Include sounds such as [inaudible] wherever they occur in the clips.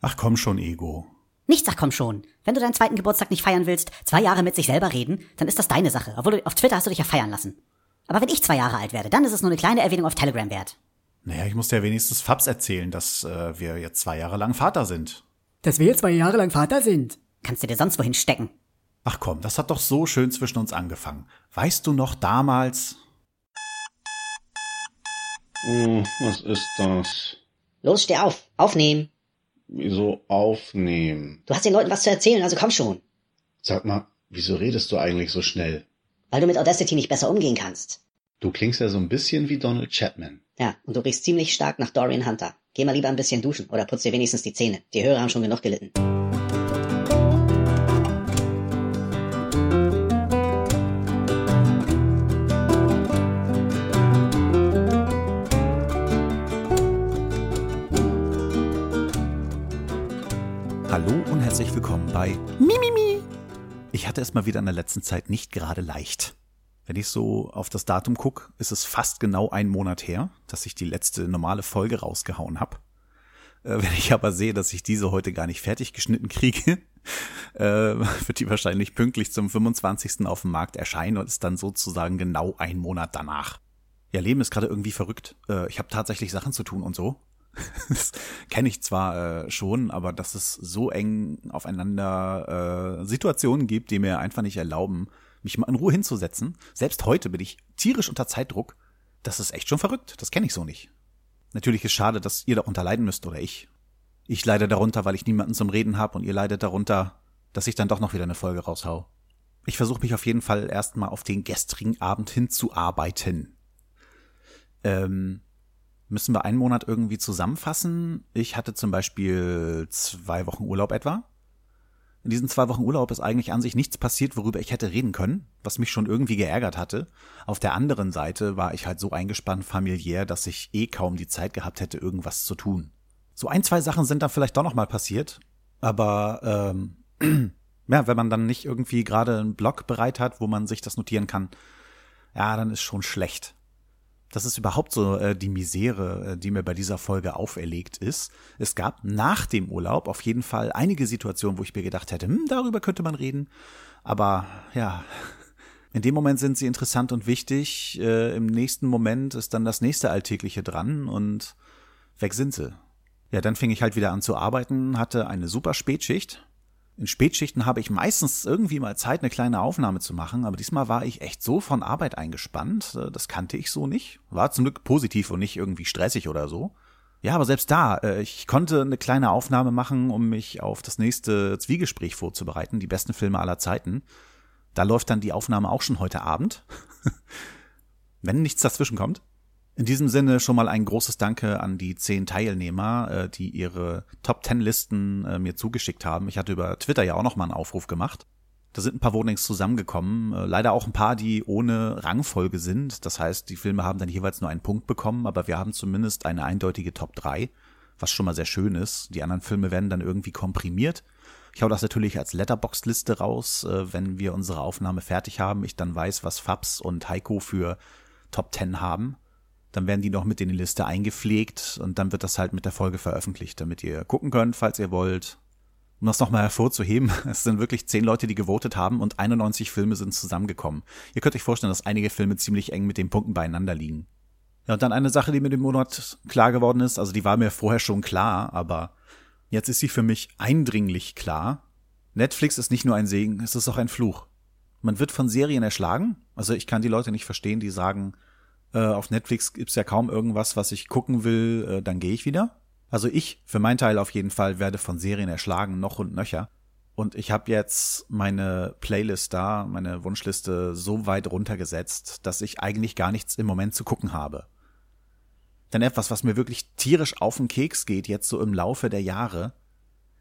Ach komm schon, Ego. Nichts, ach komm schon. Wenn du deinen zweiten Geburtstag nicht feiern willst, zwei Jahre mit sich selber reden, dann ist das deine Sache. Obwohl du, auf Twitter hast du dich ja feiern lassen. Aber wenn ich zwei Jahre alt werde, dann ist es nur eine kleine Erwähnung auf Telegram wert. Naja, ich muss dir wenigstens Fabs erzählen, dass äh, wir jetzt zwei Jahre lang Vater sind. Dass wir zwei Jahre lang Vater sind. Kannst du dir sonst wohin stecken. Ach komm, das hat doch so schön zwischen uns angefangen. Weißt du noch damals? Oh, was ist das? Los, steh auf. Aufnehmen. Wieso aufnehmen? Du hast den Leuten was zu erzählen, also komm schon. Sag mal, wieso redest du eigentlich so schnell? Weil du mit Audacity nicht besser umgehen kannst. Du klingst ja so ein bisschen wie Donald Chapman. Ja, und du riechst ziemlich stark nach Dorian Hunter. Geh mal lieber ein bisschen duschen oder putz dir wenigstens die Zähne. Die Hörer haben schon genug gelitten. Willkommen bei Mimimi. Ich hatte es mal wieder in der letzten Zeit nicht gerade leicht. Wenn ich so auf das Datum gucke, ist es fast genau ein Monat her, dass ich die letzte normale Folge rausgehauen habe. Äh, wenn ich aber sehe, dass ich diese heute gar nicht fertig geschnitten kriege, [laughs] äh, wird die wahrscheinlich pünktlich zum 25. auf dem Markt erscheinen und ist dann sozusagen genau ein Monat danach. Ja, Leben ist gerade irgendwie verrückt. Äh, ich habe tatsächlich Sachen zu tun und so. [laughs] Das kenne ich zwar äh, schon, aber dass es so eng aufeinander äh, Situationen gibt, die mir einfach nicht erlauben, mich mal in Ruhe hinzusetzen. Selbst heute bin ich tierisch unter Zeitdruck. Das ist echt schon verrückt. Das kenne ich so nicht. Natürlich ist schade, dass ihr darunter leiden müsst oder ich. Ich leide darunter, weil ich niemanden zum Reden habe und ihr leidet darunter, dass ich dann doch noch wieder eine Folge raushau. Ich versuche mich auf jeden Fall erstmal auf den gestrigen Abend hinzuarbeiten. Ähm, müssen wir einen Monat irgendwie zusammenfassen. Ich hatte zum Beispiel zwei Wochen Urlaub etwa. In diesen zwei Wochen Urlaub ist eigentlich an sich nichts passiert, worüber ich hätte reden können, was mich schon irgendwie geärgert hatte. Auf der anderen Seite war ich halt so eingespannt familiär, dass ich eh kaum die Zeit gehabt hätte, irgendwas zu tun. So ein, zwei Sachen sind dann vielleicht doch noch mal passiert, aber ähm, [clears throat] ja, wenn man dann nicht irgendwie gerade einen Blog bereit hat, wo man sich das notieren kann, ja, dann ist schon schlecht. Das ist überhaupt so äh, die Misere, äh, die mir bei dieser Folge auferlegt ist. Es gab nach dem Urlaub auf jeden Fall einige Situationen, wo ich mir gedacht hätte, hm, darüber könnte man reden. Aber ja, [laughs] in dem Moment sind sie interessant und wichtig. Äh, Im nächsten Moment ist dann das nächste Alltägliche dran und weg sind sie. Ja, dann fing ich halt wieder an zu arbeiten, hatte eine super Spätschicht, in Spätschichten habe ich meistens irgendwie mal Zeit, eine kleine Aufnahme zu machen, aber diesmal war ich echt so von Arbeit eingespannt. Äh, das kannte ich so nicht. War zum Glück positiv und nicht irgendwie stressig oder so. Ja, aber selbst da, äh, ich konnte eine kleine Aufnahme machen, um mich auf das nächste Zwiegespräch vorzubereiten, die besten Filme aller Zeiten. Da läuft dann die Aufnahme auch schon heute Abend. [laughs] Wenn nichts dazwischen kommt. In diesem Sinne schon mal ein großes Danke an die zehn Teilnehmer, äh, die ihre Top Ten Listen äh, mir zugeschickt haben. Ich hatte über Twitter ja auch noch mal einen Aufruf gemacht. Da sind ein paar Votings zusammengekommen. Äh, leider auch ein paar, die ohne Rangfolge sind. Das heißt, die Filme haben dann jeweils nur einen Punkt bekommen, aber wir haben zumindest eine eindeutige Top 3, was schon mal sehr schön ist. Die anderen Filme werden dann irgendwie komprimiert. Ich hau das natürlich als Letterbox-Liste raus, wenn wir unsere Aufnahme fertig haben. Ich dann weiß, was Fabs und Heiko für Top 10 haben. Dann werden die noch mit in die Liste eingepflegt und dann wird das halt mit der Folge veröffentlicht, damit ihr gucken könnt, falls ihr wollt. Um das nochmal hervorzuheben, [laughs] es sind wirklich zehn Leute, die gewotet haben und 91 Filme sind zusammengekommen. Ihr könnt euch vorstellen, dass einige Filme ziemlich eng mit den Punkten beieinander liegen. Ja, und dann eine Sache, die mir dem Monat klar geworden ist, also die war mir vorher schon klar, aber jetzt ist sie für mich eindringlich klar. Netflix ist nicht nur ein Segen, es ist auch ein Fluch. Man wird von Serien erschlagen. Also ich kann die Leute nicht verstehen, die sagen, äh, auf Netflix gibt's ja kaum irgendwas, was ich gucken will, äh, dann gehe ich wieder. Also ich, für meinen Teil auf jeden Fall, werde von Serien erschlagen, noch und nöcher. Und ich habe jetzt meine Playlist da, meine Wunschliste so weit runtergesetzt, dass ich eigentlich gar nichts im Moment zu gucken habe. Denn etwas, was mir wirklich tierisch auf den Keks geht, jetzt so im Laufe der Jahre,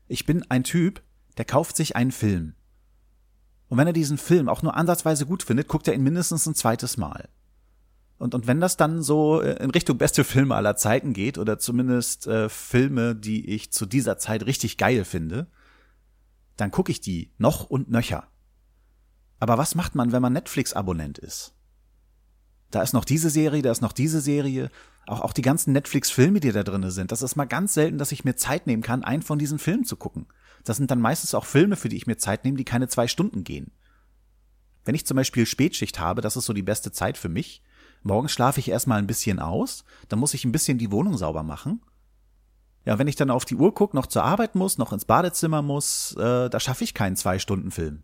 ich bin ein Typ, der kauft sich einen Film. Und wenn er diesen Film auch nur ansatzweise gut findet, guckt er ihn mindestens ein zweites Mal. Und, und wenn das dann so äh, in Richtung beste Filme aller Zeiten geht, oder zumindest äh, Filme, die ich zu dieser Zeit richtig geil finde, dann gucke ich die noch und nöcher. Aber was macht man, wenn man Netflix-Abonnent ist? Da ist noch diese Serie, da ist noch diese Serie. Auch, auch die ganzen Netflix-Filme, die da drin sind. Das ist mal ganz selten, dass ich mir Zeit nehmen kann, einen von diesen Filmen zu gucken. Das sind dann meistens auch Filme, für die ich mir Zeit nehme, die keine zwei Stunden gehen. Wenn ich zum Beispiel Spätschicht habe, das ist so die beste Zeit für mich. Morgens schlafe ich erstmal ein bisschen aus, dann muss ich ein bisschen die Wohnung sauber machen. Ja, wenn ich dann auf die Uhr gucke, noch zur Arbeit muss, noch ins Badezimmer muss, äh, da schaffe ich keinen Zwei-Stunden-Film.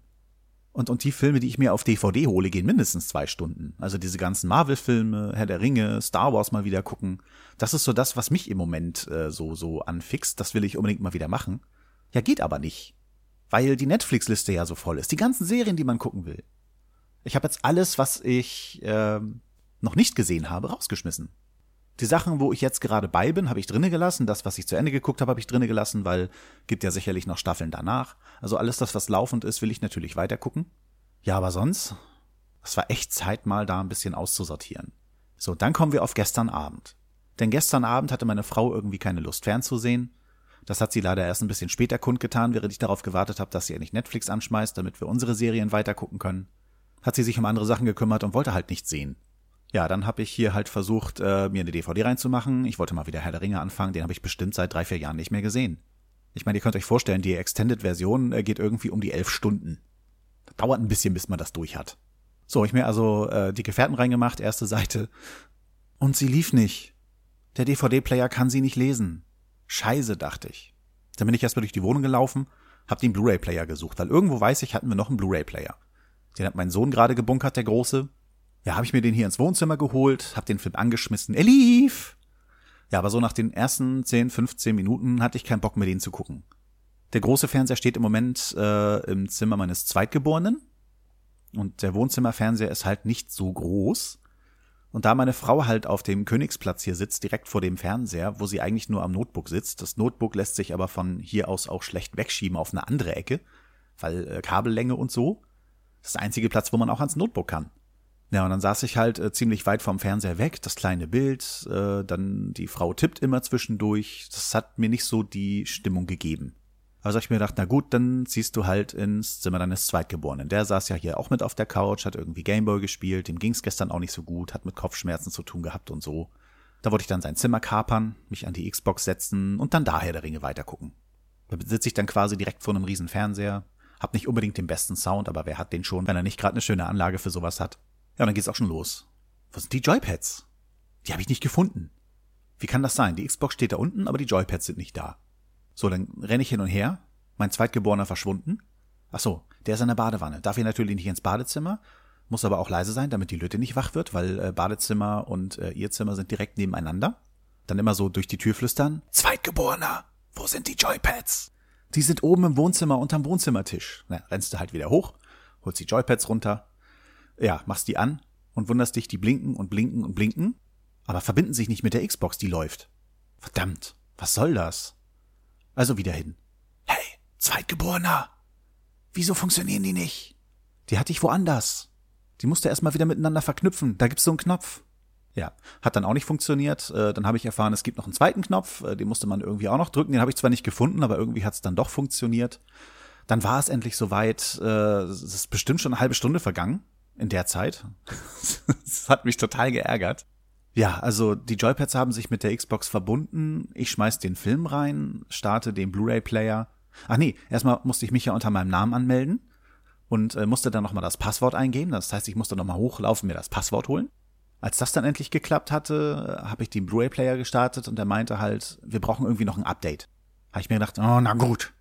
Und, und die Filme, die ich mir auf DVD hole, gehen mindestens zwei Stunden. Also diese ganzen Marvel-Filme, Herr der Ringe, Star Wars mal wieder gucken. Das ist so das, was mich im Moment äh, so, so anfixt. Das will ich unbedingt mal wieder machen. Ja, geht aber nicht. Weil die Netflix-Liste ja so voll ist. Die ganzen Serien, die man gucken will. Ich habe jetzt alles, was ich äh, noch nicht gesehen habe, rausgeschmissen. Die Sachen, wo ich jetzt gerade bei bin, habe ich drinne gelassen. Das, was ich zu Ende geguckt habe, habe ich drinne gelassen, weil gibt ja sicherlich noch Staffeln danach. Also alles das, was laufend ist, will ich natürlich weiter gucken. Ja, aber sonst, es war echt Zeit, mal da ein bisschen auszusortieren. So, dann kommen wir auf gestern Abend. Denn gestern Abend hatte meine Frau irgendwie keine Lust fernzusehen. Das hat sie leider erst ein bisschen später kundgetan, während ich darauf gewartet habe, dass sie endlich Netflix anschmeißt, damit wir unsere Serien weiter gucken können. Hat sie sich um andere Sachen gekümmert und wollte halt nichts sehen. Ja, dann habe ich hier halt versucht, äh, mir eine DVD reinzumachen. Ich wollte mal wieder Herr der Ringe anfangen, den habe ich bestimmt seit drei, vier Jahren nicht mehr gesehen. Ich meine, ihr könnt euch vorstellen, die Extended-Version äh, geht irgendwie um die elf Stunden. Das dauert ein bisschen, bis man das durch hat. So, ich mir also äh, die Gefährten reingemacht, erste Seite. Und sie lief nicht. Der DVD-Player kann sie nicht lesen. Scheiße, dachte ich. Dann bin ich erstmal durch die Wohnung gelaufen, hab den Blu-ray-Player gesucht, weil irgendwo weiß ich, hatten wir noch einen Blu-ray-Player. Den hat mein Sohn gerade gebunkert, der Große. Ja, habe ich mir den hier ins Wohnzimmer geholt, hab den Film angeschmissen. Er lief! Ja, aber so nach den ersten 10, 15 Minuten hatte ich keinen Bock mehr, den zu gucken. Der große Fernseher steht im Moment äh, im Zimmer meines Zweitgeborenen. Und der Wohnzimmerfernseher ist halt nicht so groß. Und da meine Frau halt auf dem Königsplatz hier sitzt, direkt vor dem Fernseher, wo sie eigentlich nur am Notebook sitzt, das Notebook lässt sich aber von hier aus auch schlecht wegschieben auf eine andere Ecke, weil äh, Kabellänge und so. Das ist der einzige Platz, wo man auch ans Notebook kann. Ja, und dann saß ich halt äh, ziemlich weit vom Fernseher weg, das kleine Bild, äh, dann die Frau tippt immer zwischendurch. Das hat mir nicht so die Stimmung gegeben. Also hab ich mir gedacht, na gut, dann ziehst du halt ins Zimmer deines Zweitgeborenen. Der saß ja hier auch mit auf der Couch, hat irgendwie Gameboy gespielt, dem ging's gestern auch nicht so gut, hat mit Kopfschmerzen zu tun gehabt und so. Da wollte ich dann sein Zimmer kapern, mich an die Xbox setzen und dann daher der Ringe weitergucken. Da sitze ich dann quasi direkt vor einem riesen Fernseher, hab nicht unbedingt den besten Sound, aber wer hat den schon, wenn er nicht gerade eine schöne Anlage für sowas hat? Ja, dann geht's auch schon los. Wo sind die Joypads? Die habe ich nicht gefunden. Wie kann das sein? Die Xbox steht da unten, aber die Joypads sind nicht da. So, dann renne ich hin und her. Mein Zweitgeborener verschwunden. Ach so, der ist in der Badewanne. Darf ich natürlich nicht ins Badezimmer, muss aber auch leise sein, damit die Lütte nicht wach wird, weil äh, Badezimmer und äh, ihr Zimmer sind direkt nebeneinander. Dann immer so durch die Tür flüstern. Zweitgeborener, wo sind die Joypads? Die sind oben im Wohnzimmer unterm Wohnzimmertisch. Na, rennst du halt wieder hoch, holst die Joypads runter, ja, machst die an und wunderst dich, die blinken und blinken und blinken, aber verbinden sich nicht mit der Xbox, die läuft. Verdammt, was soll das? Also wieder hin. Hey, Zweitgeborener! Wieso funktionieren die nicht? Die hatte ich woanders. Die musste erstmal wieder miteinander verknüpfen. Da gibt's so einen Knopf. Ja, hat dann auch nicht funktioniert. Äh, dann habe ich erfahren, es gibt noch einen zweiten Knopf. Äh, den musste man irgendwie auch noch drücken. Den habe ich zwar nicht gefunden, aber irgendwie hat's dann doch funktioniert. Dann war es endlich soweit. Äh, es ist bestimmt schon eine halbe Stunde vergangen in der Zeit. [laughs] das hat mich total geärgert. Ja, also die Joypads haben sich mit der Xbox verbunden. Ich schmeiß den Film rein, starte den Blu-ray-Player. Ach nee, erstmal musste ich mich ja unter meinem Namen anmelden und äh, musste dann nochmal das Passwort eingeben. Das heißt, ich musste nochmal hochlaufen, mir das Passwort holen. Als das dann endlich geklappt hatte, habe ich den Blu-ray-Player gestartet und er meinte halt, wir brauchen irgendwie noch ein Update. Habe ich mir gedacht, oh, na gut,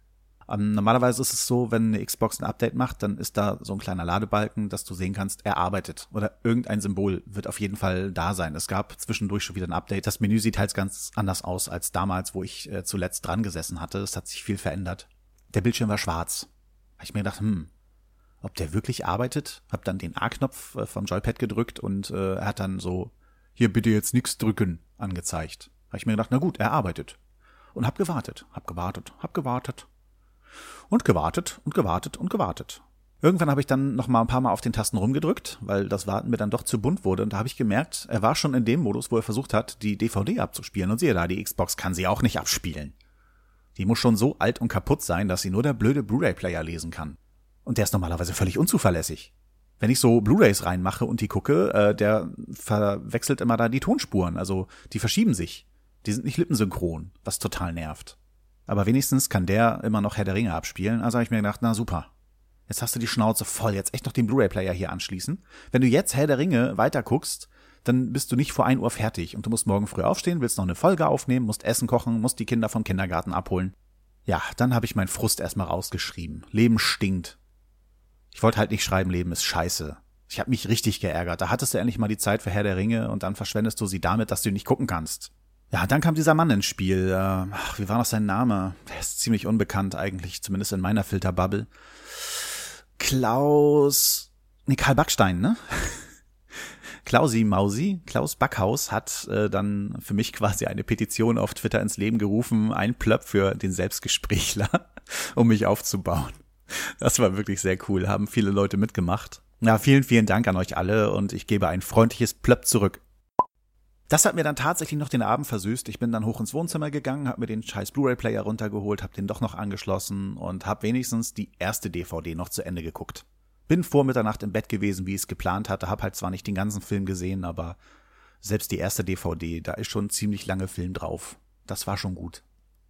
ähm, normalerweise ist es so, wenn eine Xbox ein Update macht, dann ist da so ein kleiner Ladebalken, dass du sehen kannst, er arbeitet oder irgendein Symbol wird auf jeden Fall da sein. Es gab zwischendurch schon wieder ein Update. Das Menü sieht halt ganz anders aus als damals, wo ich äh, zuletzt dran gesessen hatte. Es hat sich viel verändert. Der Bildschirm war schwarz. Habe ich mir gedacht, hm, ob der wirklich arbeitet? Hab dann den A-Knopf äh, vom Joypad gedrückt und äh, er hat dann so, hier bitte jetzt nichts drücken, angezeigt. Habe ich mir gedacht, na gut, er arbeitet. Und hab gewartet, hab gewartet, hab gewartet, und gewartet und gewartet und gewartet. Irgendwann habe ich dann noch mal ein paar Mal auf den Tasten rumgedrückt, weil das Warten mir dann doch zu bunt wurde. Und da habe ich gemerkt, er war schon in dem Modus, wo er versucht hat, die DVD abzuspielen. Und siehe da, die Xbox kann sie auch nicht abspielen. Die muss schon so alt und kaputt sein, dass sie nur der blöde Blu-ray-Player lesen kann. Und der ist normalerweise völlig unzuverlässig. Wenn ich so Blu-rays reinmache und die gucke, äh, der verwechselt immer da die Tonspuren, also die verschieben sich. Die sind nicht lippensynchron, was total nervt. Aber wenigstens kann der immer noch Herr der Ringe abspielen. Also habe ich mir gedacht, na super. Jetzt hast du die Schnauze voll, jetzt echt noch den Blu-ray-Player hier anschließen. Wenn du jetzt Herr der Ringe weiter guckst, dann bist du nicht vor ein Uhr fertig und du musst morgen früh aufstehen, willst noch eine Folge aufnehmen, musst Essen kochen, musst die Kinder vom Kindergarten abholen. Ja, dann habe ich meinen Frust erstmal rausgeschrieben. Leben stinkt. Ich wollte halt nicht schreiben, Leben ist scheiße. Ich habe mich richtig geärgert. Da hattest du endlich mal die Zeit für Herr der Ringe und dann verschwendest du sie damit, dass du nicht gucken kannst. Ja, dann kam dieser Mann ins Spiel. Äh, ach, wie war noch sein Name? Der ist ziemlich unbekannt eigentlich, zumindest in meiner Filterbubble. Klaus. Nee, Karl Backstein, ne? [laughs] Klausi Mausi, Klaus Backhaus hat äh, dann für mich quasi eine Petition auf Twitter ins Leben gerufen, ein Plöpp für den Selbstgesprächler, [laughs] um mich aufzubauen. Das war wirklich sehr cool, haben viele Leute mitgemacht. Ja, vielen, vielen Dank an euch alle und ich gebe ein freundliches Plöpp zurück. Das hat mir dann tatsächlich noch den Abend versüßt. Ich bin dann hoch ins Wohnzimmer gegangen, habe mir den scheiß Blu-ray-Player runtergeholt, habe den doch noch angeschlossen und habe wenigstens die erste DVD noch zu Ende geguckt. Bin vor Mitternacht im Bett gewesen, wie ich es geplant hatte, habe halt zwar nicht den ganzen Film gesehen, aber selbst die erste DVD, da ist schon ziemlich lange Film drauf. Das war schon gut.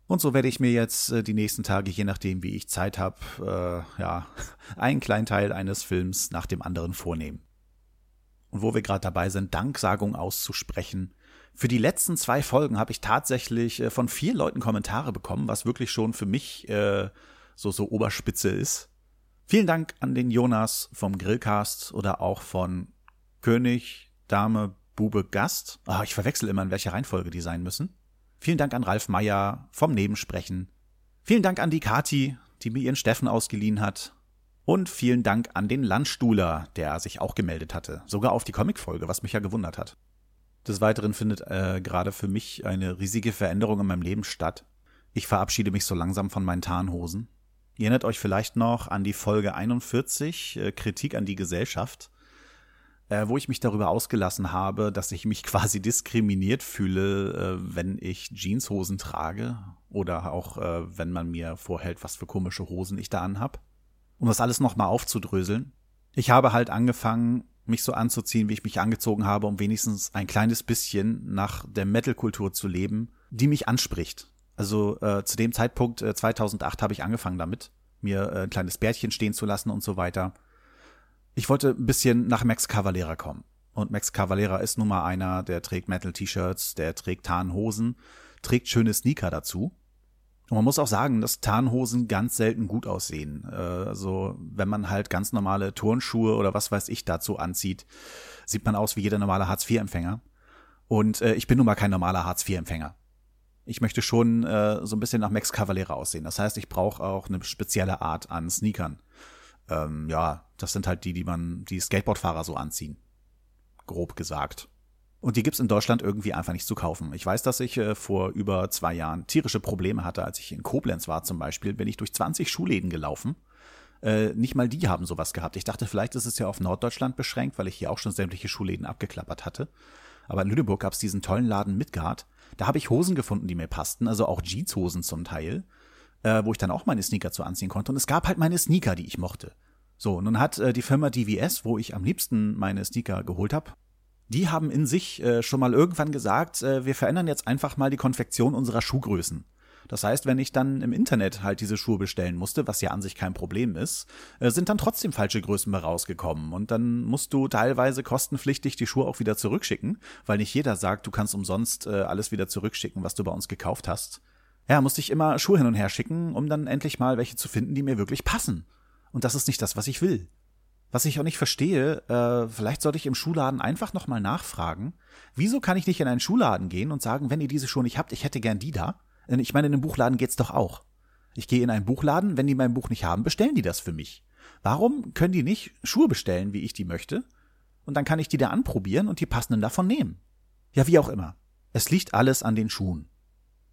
Und so werde ich mir jetzt äh, die nächsten Tage, je nachdem, wie ich Zeit habe, äh, ja, [laughs] einen kleinen Teil eines Films nach dem anderen vornehmen. Und wo wir gerade dabei sind, Danksagung auszusprechen. Für die letzten zwei Folgen habe ich tatsächlich äh, von vier Leuten Kommentare bekommen, was wirklich schon für mich äh, so so Oberspitze ist. Vielen Dank an den Jonas vom Grillcast oder auch von König, Dame, Bube, Gast. Ah, ich verwechsel immer, in welcher Reihenfolge die sein müssen. Vielen Dank an Ralf Meyer vom Nebensprechen. Vielen Dank an die Kati, die mir ihren Steffen ausgeliehen hat. Und vielen Dank an den Landstuhler, der sich auch gemeldet hatte. Sogar auf die Comicfolge, was mich ja gewundert hat. Des Weiteren findet äh, gerade für mich eine riesige Veränderung in meinem Leben statt. Ich verabschiede mich so langsam von meinen Tarnhosen. Ihr erinnert euch vielleicht noch an die Folge 41, äh, Kritik an die Gesellschaft, äh, wo ich mich darüber ausgelassen habe, dass ich mich [laughs] quasi diskriminiert fühle, äh, wenn ich Jeanshosen trage oder auch äh, wenn man mir vorhält, was für komische Hosen ich da anhab um das alles nochmal aufzudröseln. Ich habe halt angefangen, mich so anzuziehen, wie ich mich angezogen habe, um wenigstens ein kleines bisschen nach der Metal-Kultur zu leben, die mich anspricht. Also äh, zu dem Zeitpunkt äh, 2008 habe ich angefangen damit, mir äh, ein kleines Bärtchen stehen zu lassen und so weiter. Ich wollte ein bisschen nach Max Cavalera kommen. Und Max Cavalera ist nun mal einer, der trägt Metal-T-Shirts, der trägt Tarnhosen, trägt schöne Sneaker dazu. Und man muss auch sagen, dass Tarnhosen ganz selten gut aussehen. Äh, also wenn man halt ganz normale Turnschuhe oder was weiß ich dazu anzieht, sieht man aus wie jeder normale Hartz-IV-Empfänger. Und äh, ich bin nun mal kein normaler Hartz-IV-Empfänger. Ich möchte schon äh, so ein bisschen nach Max Cavalera aussehen. Das heißt, ich brauche auch eine spezielle Art an Sneakern. Ähm, ja, das sind halt die, die man, die Skateboardfahrer so anziehen. Grob gesagt. Und die gibt's in Deutschland irgendwie einfach nicht zu kaufen. Ich weiß, dass ich äh, vor über zwei Jahren tierische Probleme hatte, als ich in Koblenz war zum Beispiel, bin ich durch 20 Schuhläden gelaufen. Äh, nicht mal die haben sowas gehabt. Ich dachte, vielleicht ist es ja auf Norddeutschland beschränkt, weil ich hier auch schon sämtliche Schuhläden abgeklappert hatte. Aber in Lüneburg gab's diesen tollen Laden Midgard. Da habe ich Hosen gefunden, die mir passten, also auch Jeanshosen zum Teil, äh, wo ich dann auch meine Sneaker zu anziehen konnte. Und es gab halt meine Sneaker, die ich mochte. So, nun hat äh, die Firma DVS, wo ich am liebsten meine Sneaker geholt habe, die haben in sich äh, schon mal irgendwann gesagt, äh, wir verändern jetzt einfach mal die Konfektion unserer Schuhgrößen. Das heißt, wenn ich dann im Internet halt diese Schuhe bestellen musste, was ja an sich kein Problem ist, äh, sind dann trotzdem falsche Größen mehr rausgekommen. Und dann musst du teilweise kostenpflichtig die Schuhe auch wieder zurückschicken, weil nicht jeder sagt, du kannst umsonst äh, alles wieder zurückschicken, was du bei uns gekauft hast. Ja, musste ich immer Schuhe hin und her schicken, um dann endlich mal welche zu finden, die mir wirklich passen. Und das ist nicht das, was ich will. Was ich auch nicht verstehe, äh, vielleicht sollte ich im Schuhladen einfach nochmal nachfragen, wieso kann ich nicht in einen Schuhladen gehen und sagen, wenn ihr diese Schuhe nicht habt, ich hätte gern die da? Ich meine, in einem Buchladen geht's doch auch. Ich gehe in einen Buchladen, wenn die mein Buch nicht haben, bestellen die das für mich. Warum können die nicht Schuhe bestellen, wie ich die möchte? Und dann kann ich die da anprobieren und die passenden davon nehmen. Ja, wie auch immer. Es liegt alles an den Schuhen.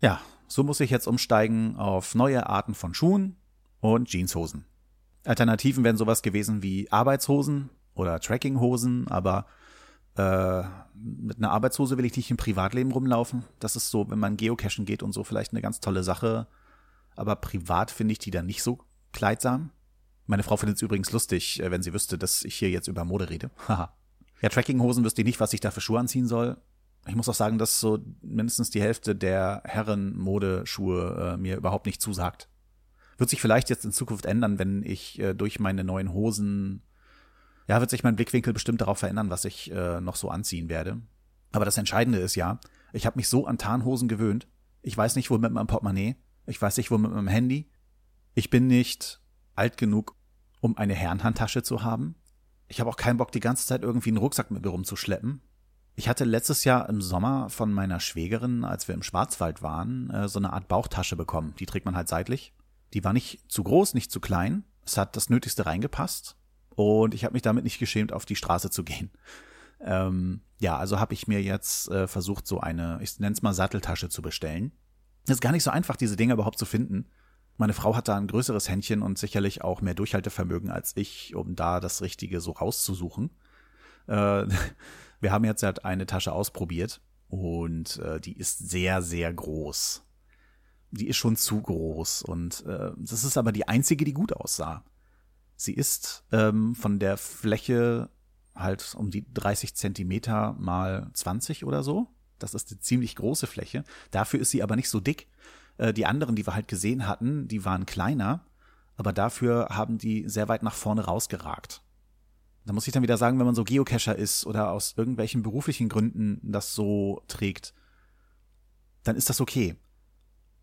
Ja, so muss ich jetzt umsteigen auf neue Arten von Schuhen und Jeanshosen. Alternativen wären sowas gewesen wie Arbeitshosen oder Trackinghosen, aber äh, mit einer Arbeitshose will ich nicht im Privatleben rumlaufen. Das ist so, wenn man geocachen geht und so, vielleicht eine ganz tolle Sache. Aber privat finde ich die dann nicht so kleidsam. Meine Frau findet es übrigens lustig, äh, wenn sie wüsste, dass ich hier jetzt über Mode rede. [laughs] Haha. ja, Trekkinghosen wüsste ich nicht, was ich da für Schuhe anziehen soll. Ich muss auch sagen, dass so mindestens die Hälfte der Herren-Modeschuhe äh, mir überhaupt nicht zusagt. Wird sich vielleicht jetzt in Zukunft ändern, wenn ich äh, durch meine neuen Hosen, ja, wird sich mein Blickwinkel bestimmt darauf verändern, was ich äh, noch so anziehen werde. Aber das Entscheidende ist ja, ich habe mich so an Tarnhosen gewöhnt. Ich weiß nicht, wo mit meinem Portemonnaie. Ich weiß nicht, wo mit meinem Handy. Ich bin nicht alt genug, um eine Herrenhandtasche zu haben. Ich habe auch keinen Bock, die ganze Zeit irgendwie einen Rucksack mit mir rumzuschleppen. Ich hatte letztes Jahr im Sommer von meiner Schwägerin, als wir im Schwarzwald waren, äh, so eine Art Bauchtasche bekommen. Die trägt man halt seitlich. Die war nicht zu groß, nicht zu klein. Es hat das Nötigste reingepasst. Und ich habe mich damit nicht geschämt, auf die Straße zu gehen. Ähm, ja, also habe ich mir jetzt äh, versucht, so eine, ich nenne es mal Satteltasche zu bestellen. Es ist gar nicht so einfach, diese Dinger überhaupt zu finden. Meine Frau hat da ein größeres Händchen und sicherlich auch mehr Durchhaltevermögen als ich, um da das Richtige so rauszusuchen. Äh, [laughs] wir haben jetzt halt eine Tasche ausprobiert und äh, die ist sehr, sehr groß. Die ist schon zu groß und äh, das ist aber die einzige, die gut aussah. Sie ist ähm, von der Fläche halt um die 30 Zentimeter mal 20 oder so. Das ist eine ziemlich große Fläche. Dafür ist sie aber nicht so dick. Äh, die anderen, die wir halt gesehen hatten, die waren kleiner, aber dafür haben die sehr weit nach vorne rausgeragt. Da muss ich dann wieder sagen, wenn man so Geocacher ist oder aus irgendwelchen beruflichen Gründen das so trägt, dann ist das okay.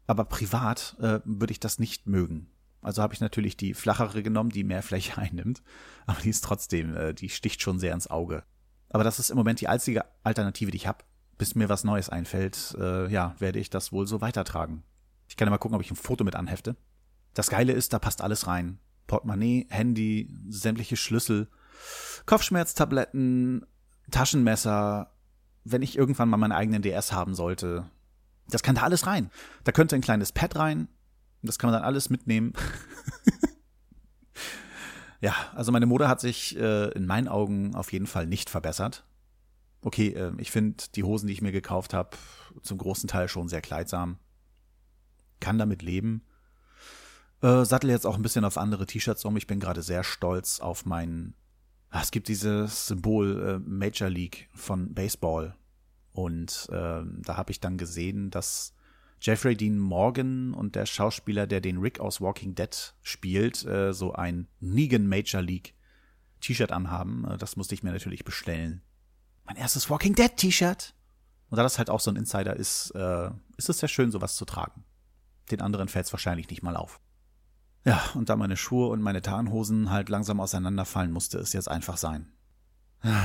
Aber privat äh, würde ich das nicht mögen. Also habe ich natürlich die flachere genommen, die mehr Fläche [laughs] einnimmt. Aber die ist trotzdem, äh, die sticht schon sehr ins Auge. Aber das ist im Moment die einzige Alternative, die ich habe. Bis mir was Neues einfällt, äh, ja, werde ich das wohl so weitertragen. Ich kann ja mal gucken, ob ich ein Foto mit anhefte. Das Geile ist, da passt alles rein. Portemonnaie, Handy, sämtliche Schlüssel, Kopfschmerztabletten, Taschenmesser. Wenn ich irgendwann mal meinen eigenen DS haben sollte, das kann da alles rein. Da könnte ein kleines Pad rein, das kann man dann alles mitnehmen. [laughs] ja, also meine Mode hat sich äh, in meinen Augen auf jeden Fall nicht verbessert. Okay, äh, ich finde die Hosen, die ich mir gekauft habe, zum großen Teil schon sehr kleidsam. Kann damit leben. Äh, sattel jetzt auch ein bisschen auf andere T-Shirts um. Ich bin gerade sehr stolz auf meinen. Ah, es gibt dieses Symbol äh, Major League von Baseball. Und äh, da habe ich dann gesehen, dass Jeffrey Dean Morgan und der Schauspieler, der den Rick aus Walking Dead spielt, äh, so ein Negan Major League T-Shirt anhaben. Äh, das musste ich mir natürlich bestellen. Mein erstes Walking Dead T-Shirt. Und da das halt auch so ein Insider ist, äh, ist es sehr schön, sowas zu tragen. Den anderen fällt es wahrscheinlich nicht mal auf. Ja, und da meine Schuhe und meine Tarnhosen halt langsam auseinanderfallen, musste es jetzt einfach sein.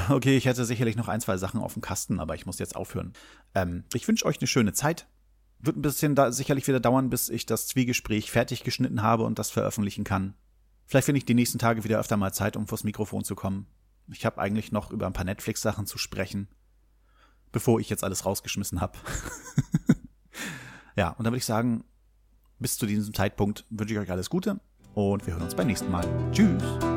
Okay, ich hätte sicherlich noch ein, zwei Sachen auf dem Kasten, aber ich muss jetzt aufhören. Ähm, ich wünsche euch eine schöne Zeit wird ein bisschen da sicherlich wieder dauern, bis ich das Zwiegespräch fertig geschnitten habe und das veröffentlichen kann. Vielleicht finde ich die nächsten Tage wieder öfter mal Zeit, um vors Mikrofon zu kommen. Ich habe eigentlich noch über ein paar Netflix-Sachen zu sprechen, bevor ich jetzt alles rausgeschmissen habe. [laughs] ja, und dann würde ich sagen, bis zu diesem Zeitpunkt wünsche ich euch alles Gute und wir hören uns beim nächsten Mal. Tschüss!